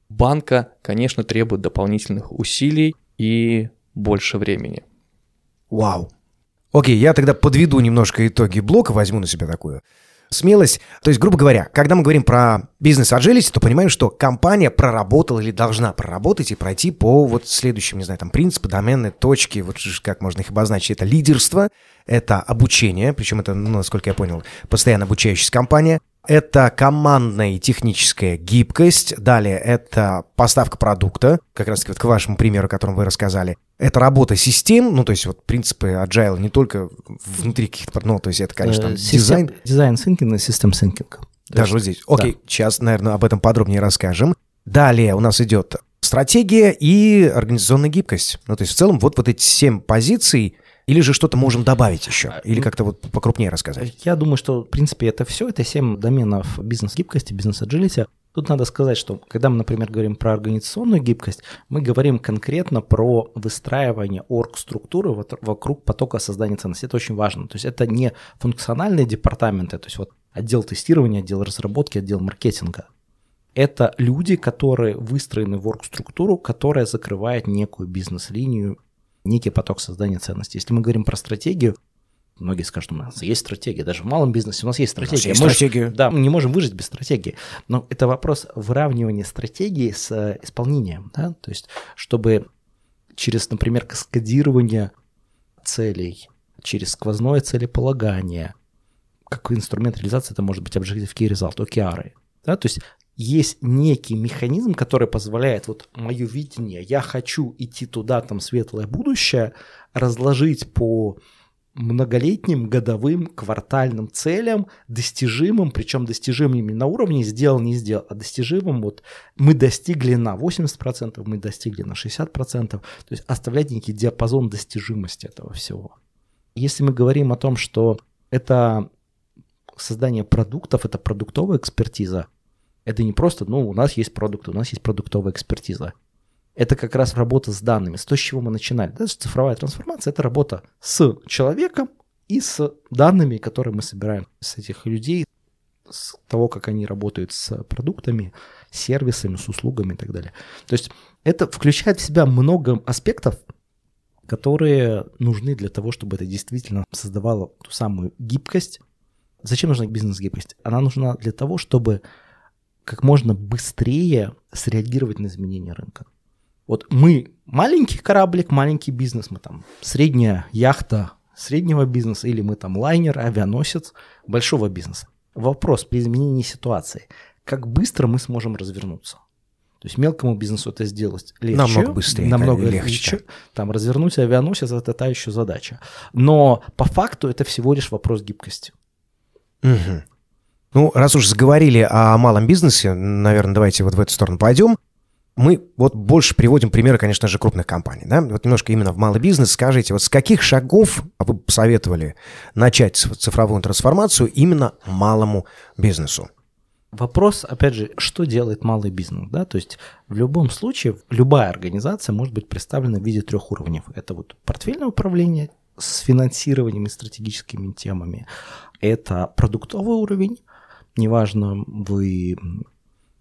Speaker 1: банка, конечно, требует дополнительных усилий и больше времени.
Speaker 2: Вау. Окей, я тогда подведу немножко итоги блока, возьму на себя такую смелость. То есть, грубо говоря, когда мы говорим про бизнес agility, то понимаем, что компания проработала или должна проработать и пройти по вот следующим, не знаю, там принципы, домены, точки, вот как можно их обозначить. Это лидерство, это обучение, причем это, ну, насколько я понял, постоянно обучающаяся компания, это командная и техническая гибкость. Далее это поставка продукта, как раз таки вот к вашему примеру, о котором вы рассказали. Это работа систем, ну, то есть вот принципы agile не только внутри каких-то, ну, то есть это, конечно,
Speaker 3: Систем, дизайн. Дизайн thinking и систем thinking.
Speaker 2: Даже вот здесь. Окей, да. сейчас, наверное, об этом подробнее расскажем. Далее у нас идет стратегия и организационная гибкость. Ну, то есть в целом вот, вот эти семь позиций – или же что-то можем добавить еще? А, Или ну, как-то вот покрупнее рассказать?
Speaker 3: Я думаю, что, в принципе, это все. Это семь доменов бизнес-гибкости, бизнес-аджилити. Тут надо сказать, что когда мы, например, говорим про организационную гибкость, мы говорим конкретно про выстраивание орг-структуры вокруг потока создания ценностей. Это очень важно. То есть это не функциональные департаменты, то есть вот отдел тестирования, отдел разработки, отдел маркетинга. Это люди, которые выстроены в орг-структуру, которая закрывает некую бизнес-линию некий поток создания ценностей. Если мы говорим про стратегию, многие скажут, у нас есть стратегия, даже в малом бизнесе у нас есть стратегия. У
Speaker 2: нас есть стратегия.
Speaker 3: Да, мы не можем выжить без стратегии. Но это вопрос выравнивания стратегии с э, исполнением. Да? То есть, чтобы через, например, каскадирование целей, через сквозное целеполагание, как инструмент реализации это может быть Objective Key Result, OKR. Да? То есть есть некий механизм, который позволяет вот мое видение, я хочу идти туда, там светлое будущее, разложить по многолетним, годовым, квартальным целям, достижимым, причем достижимыми на уровне сделал, не сделал, а достижимым вот мы достигли на 80%, мы достигли на 60%, то есть оставлять некий диапазон достижимости этого всего. Если мы говорим о том, что это создание продуктов, это продуктовая экспертиза, это не просто, ну, у нас есть продукт, у нас есть продуктовая экспертиза. Это как раз работа с данными, с того, с чего мы начинали. Да, цифровая трансформация – это работа с человеком и с данными, которые мы собираем с этих людей, с того, как они работают с продуктами, сервисами, с услугами и так далее. То есть это включает в себя много аспектов, которые нужны для того, чтобы это действительно создавало ту самую гибкость. Зачем нужна бизнес-гибкость? Она нужна для того, чтобы как можно быстрее среагировать на изменения рынка. Вот мы маленький кораблик, маленький бизнес, мы там средняя яхта среднего бизнеса, или мы там лайнер, авианосец большого бизнеса. Вопрос при изменении ситуации, как быстро мы сможем развернуться? То есть мелкому бизнесу это сделать легче.
Speaker 2: Намного быстрее.
Speaker 3: Намного легче. легче. Там развернуть авианосец это та еще задача. Но по факту это всего лишь вопрос гибкости.
Speaker 2: Угу. Ну, раз уж заговорили о малом бизнесе, наверное, давайте вот в эту сторону пойдем мы вот больше приводим примеры, конечно же, крупных компаний. Да? Вот немножко именно в малый бизнес скажите, вот с каких шагов вы посоветовали начать цифровую трансформацию именно малому бизнесу?
Speaker 3: Вопрос, опять же, что делает малый бизнес, да, то есть в любом случае любая организация может быть представлена в виде трех уровней. Это вот портфельное управление с финансированием и стратегическими темами, это продуктовый уровень, неважно, вы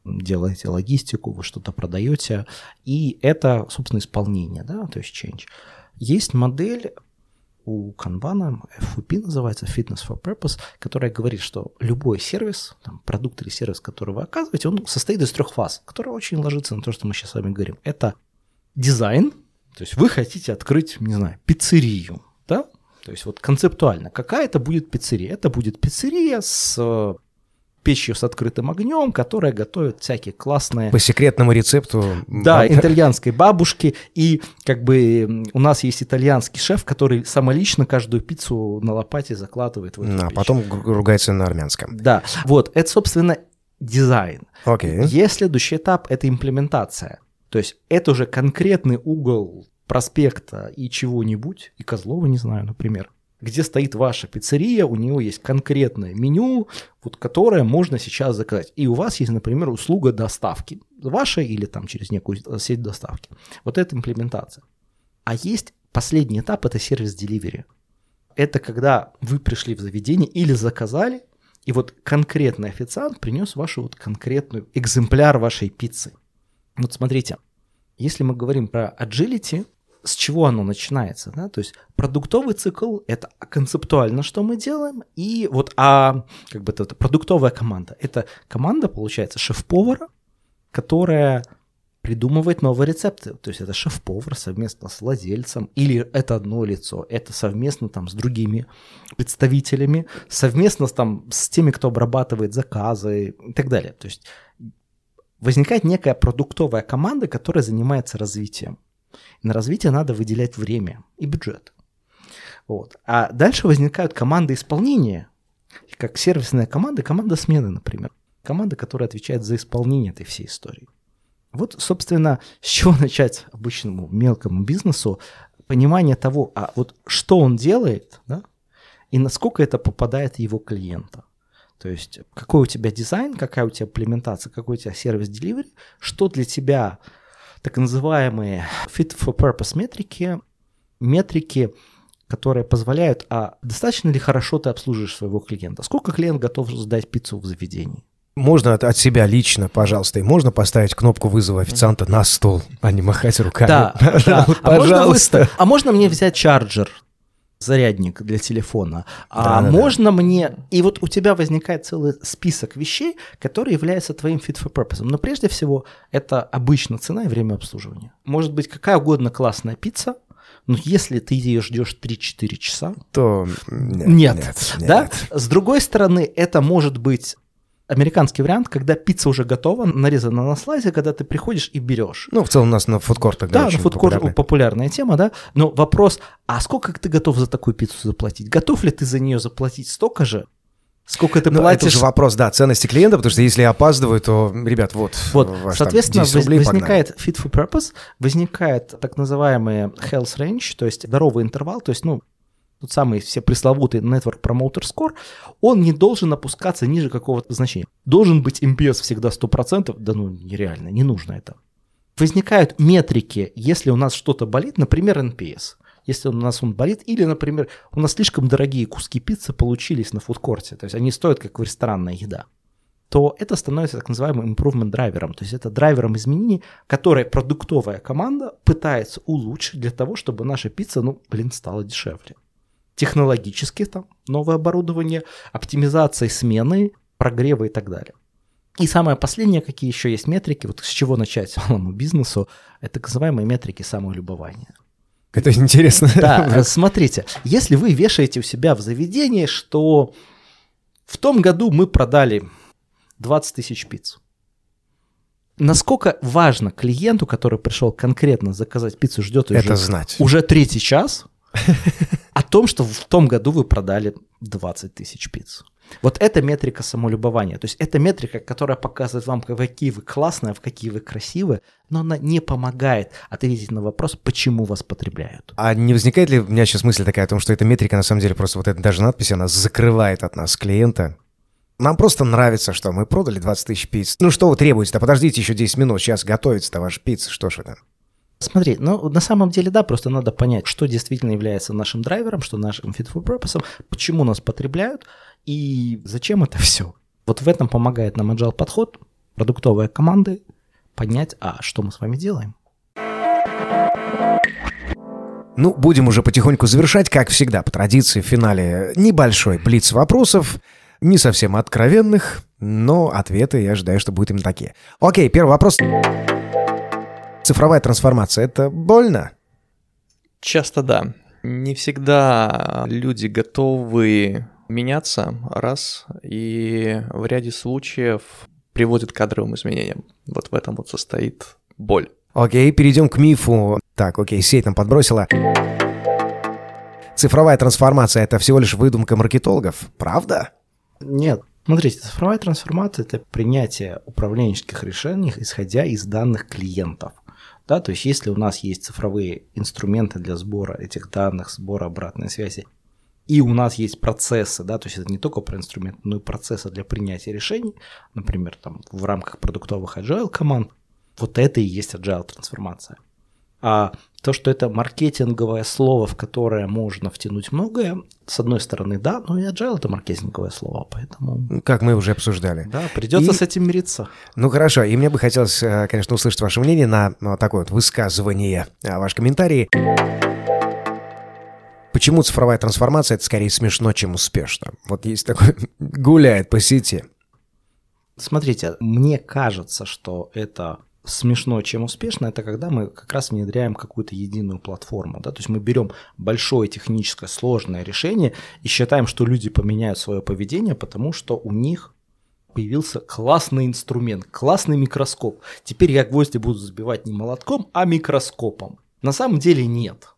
Speaker 3: делаете логистику, вы что-то продаете, и это, собственно, исполнение, да, то есть change. Есть модель у Kanban, FUP называется, Fitness for Purpose, которая говорит, что любой сервис, там, продукт или сервис, который вы оказываете, он состоит из трех фаз, которые очень ложится на то, что мы сейчас с вами говорим. Это дизайн, то есть вы хотите открыть, не знаю, пиццерию, да, то есть вот концептуально, какая это будет пиццерия? Это будет пиццерия с печью с открытым огнем, которая готовит всякие классные...
Speaker 2: По секретному рецепту.
Speaker 3: Да, итальянской бабушки. И как бы у нас есть итальянский шеф, который самолично каждую пиццу на лопате закладывает в эту
Speaker 2: А печь. потом ругается на армянском.
Speaker 3: Да, вот, это, собственно, дизайн.
Speaker 2: Окей.
Speaker 3: Есть следующий этап – это имплементация. То есть это уже конкретный угол проспекта и чего-нибудь, и Козлова, не знаю, например, где стоит ваша пиццерия, у него есть конкретное меню, вот, которое можно сейчас заказать. И у вас есть, например, услуга доставки, ваша или там через некую сеть доставки. Вот это имплементация. А есть последний этап, это сервис деливери. Это когда вы пришли в заведение или заказали, и вот конкретный официант принес вашу вот конкретную экземпляр вашей пиццы. Вот смотрите, если мы говорим про agility, с чего оно начинается, да, то есть продуктовый цикл – это концептуально, что мы делаем, и вот, а как бы это, это продуктовая команда – это команда, получается, шеф-повара, которая придумывает новые рецепты, то есть это шеф-повар совместно с владельцем, или это одно лицо, это совместно там с другими представителями, совместно там с теми, кто обрабатывает заказы и так далее, то есть возникает некая продуктовая команда, которая занимается развитием. На развитие надо выделять время и бюджет. Вот. А дальше возникают команды исполнения, как сервисная команда, команда смены, например. Команда, которая отвечает за исполнение этой всей истории. Вот, собственно, с чего [LAUGHS] начать обычному мелкому бизнесу? Понимание того, а вот что он делает, да, и насколько это попадает его клиента. То есть, какой у тебя дизайн, какая у тебя имплементация, какой у тебя сервис delivery, что для тебя так называемые fit for purpose метрики, метрики, которые позволяют, а достаточно ли хорошо ты обслуживаешь своего клиента? Сколько клиент готов сдать пиццу в заведении?
Speaker 2: Можно от, от себя лично, пожалуйста, и можно поставить кнопку вызова официанта на стол, а не махать руками.
Speaker 3: Да, [LAUGHS] да. Пожалуйста. А можно, а можно мне взять чарджер? Зарядник для телефона. А да, можно да. мне... И вот у тебя возникает целый список вещей, которые являются твоим fit for purpose. Но прежде всего это обычно цена и время обслуживания. Может быть какая угодно классная пицца, но если ты ее ждешь 3-4 часа,
Speaker 2: то
Speaker 3: нет, нет, нет, да? Нет. С другой стороны, это может быть американский вариант, когда пицца уже готова, нарезана на слайсе, когда ты приходишь и берешь.
Speaker 2: Ну, в целом у нас на фудкортах,
Speaker 3: да, на фудкорт популярная тема, да, но вопрос, а сколько ты готов за такую пиццу заплатить? Готов ли ты за нее заплатить столько же, Сколько ты ну, платишь?
Speaker 2: Это же вопрос, да, ценности клиента, потому что если я опаздываю, то, ребят, вот.
Speaker 3: Вот, ваш, соответственно, там, рублей, возникает погнали. fit for purpose, возникает так называемый health range, то есть здоровый интервал, то есть, ну, тот самый все пресловутый Network Promoter Score, он не должен опускаться ниже какого-то значения. Должен быть MPS всегда 100%, да ну нереально, не нужно это. Возникают метрики, если у нас что-то болит, например, NPS. Если у нас он болит, или, например, у нас слишком дорогие куски пиццы получились на фудкорте, то есть они стоят как ресторанная еда, то это становится так называемым improvement драйвером, то есть это драйвером изменений, который продуктовая команда пытается улучшить для того, чтобы наша пицца, ну, блин, стала дешевле технологически там новое оборудование, оптимизация смены, прогрева и так далее. И самое последнее, какие еще есть метрики, вот с чего начать самому бизнесу, это так называемые метрики самолюбования.
Speaker 2: Это интересно.
Speaker 3: Да, [LAUGHS] смотрите, если вы вешаете у себя в заведении, что в том году мы продали 20 тысяч пиц. Насколько важно клиенту, который пришел конкретно заказать пиццу, ждет
Speaker 2: это знать.
Speaker 3: уже третий час, [LAUGHS] о том, что в том году вы продали 20 тысяч пиц. Вот это метрика самолюбования. То есть это метрика, которая показывает вам, какие вы классные, в какие вы красивые, но она не помогает ответить на вопрос, почему вас потребляют.
Speaker 2: А не возникает ли у меня сейчас мысль такая о том, что эта метрика, на самом деле, просто вот эта даже надпись, она закрывает от нас клиента, нам просто нравится, что мы продали 20 тысяч пиц. Ну что вы требуете-то? Подождите еще 10 минут, сейчас готовится-то ваша пицца, что ж это?
Speaker 3: Смотри, ну на самом деле да, просто надо понять, что действительно является нашим драйвером, что нашим fit for purpose, почему нас потребляют и зачем это все. Вот в этом помогает нам agile подход, продуктовые команды, понять, а что мы с вами делаем.
Speaker 2: Ну, будем уже потихоньку завершать, как всегда, по традиции в финале небольшой блиц вопросов, не совсем откровенных, но ответы я ожидаю, что будут именно такие. Окей, первый вопрос. Цифровая трансформация – это больно?
Speaker 1: Часто да. Не всегда люди готовы меняться, раз, и в ряде случаев приводит к кадровым изменениям. Вот в этом вот состоит боль.
Speaker 2: Окей, перейдем к мифу. Так, окей, сеть нам подбросила. Цифровая трансформация – это всего лишь выдумка маркетологов, правда?
Speaker 3: Нет. Смотрите, цифровая трансформация – это принятие управленческих решений, исходя из данных клиентов – да, то есть если у нас есть цифровые инструменты для сбора этих данных, сбора обратной связи, и у нас есть процессы, да, то есть это не только про инструменты, но и процессы для принятия решений, например, там в рамках продуктовых agile команд, вот это и есть agile трансформация. А то, что это маркетинговое слово, в которое можно втянуть многое, с одной стороны, да, но и agile это маркетинговое слово, поэтому...
Speaker 2: Как мы уже обсуждали.
Speaker 3: Да, придется и... с этим мириться.
Speaker 2: Ну хорошо, и мне бы хотелось, э, конечно, услышать ваше мнение на, такое вот высказывание, э, ваш комментарий. Почему цифровая трансформация это скорее смешно, чем успешно? Вот есть такой [LAUGHS] гуляет по сети.
Speaker 3: Смотрите, мне кажется, что это смешно, чем успешно, это когда мы как раз внедряем какую-то единую платформу. Да? То есть мы берем большое техническое сложное решение и считаем, что люди поменяют свое поведение, потому что у них появился классный инструмент, классный микроскоп. Теперь я гвозди буду забивать не молотком, а микроскопом. На самом деле нет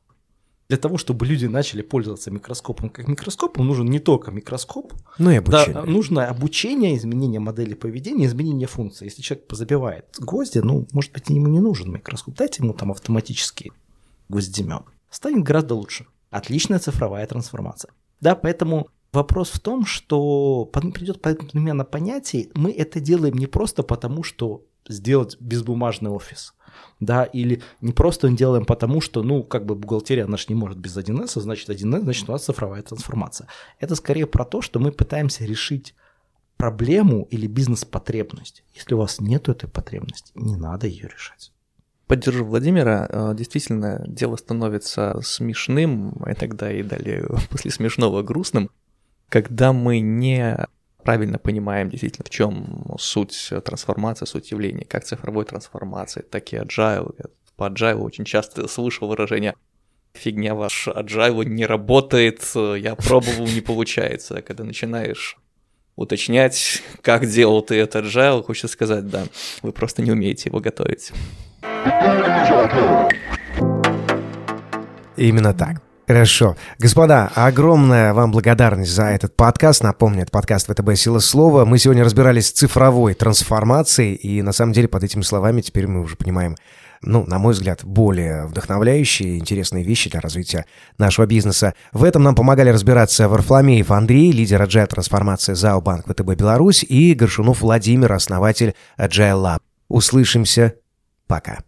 Speaker 3: для того, чтобы люди начали пользоваться микроскопом как микроскопом, нужен не только микроскоп,
Speaker 2: но и обучение.
Speaker 3: Да, нужно обучение, изменение модели поведения, изменение функций. Если человек забивает гвозди, ну, может быть, ему не нужен микроскоп, дайте ему там автоматический гвоздемен. Станет гораздо лучше. Отличная цифровая трансформация. Да, поэтому вопрос в том, что придет подмена понятий, мы это делаем не просто потому, что сделать безбумажный офис – да, или не просто делаем потому, что, ну, как бы бухгалтерия наша не может без 1С, а значит 1С, значит у нас цифровая трансформация. Это скорее про то, что мы пытаемся решить проблему или бизнес-потребность. Если у вас нет этой потребности, не надо ее решать.
Speaker 1: Поддержу Владимира. Э, действительно, дело становится смешным, а иногда и далее [LAUGHS] после смешного грустным, когда мы не правильно понимаем действительно, в чем суть трансформации, суть явления, как цифровой трансформации, так и agile. Я по agile очень часто слышал выражение «фигня ваш agile не работает, я пробовал, не получается». Когда начинаешь уточнять, как делал ты этот agile, хочется сказать, да, вы просто не умеете его готовить.
Speaker 2: Именно так. Хорошо. Господа, огромная вам благодарность за этот подкаст. Напомню, это подкаст ВТБ «Сила слова». Мы сегодня разбирались с цифровой трансформацией, и на самом деле под этими словами теперь мы уже понимаем, ну, на мой взгляд, более вдохновляющие, интересные вещи для развития нашего бизнеса. В этом нам помогали разбираться Варфломеев Андрей, лидер Agile трансформации ЗАО Банк ВТБ Беларусь, и Горшунов Владимир, основатель Agile Lab. Услышимся. Пока.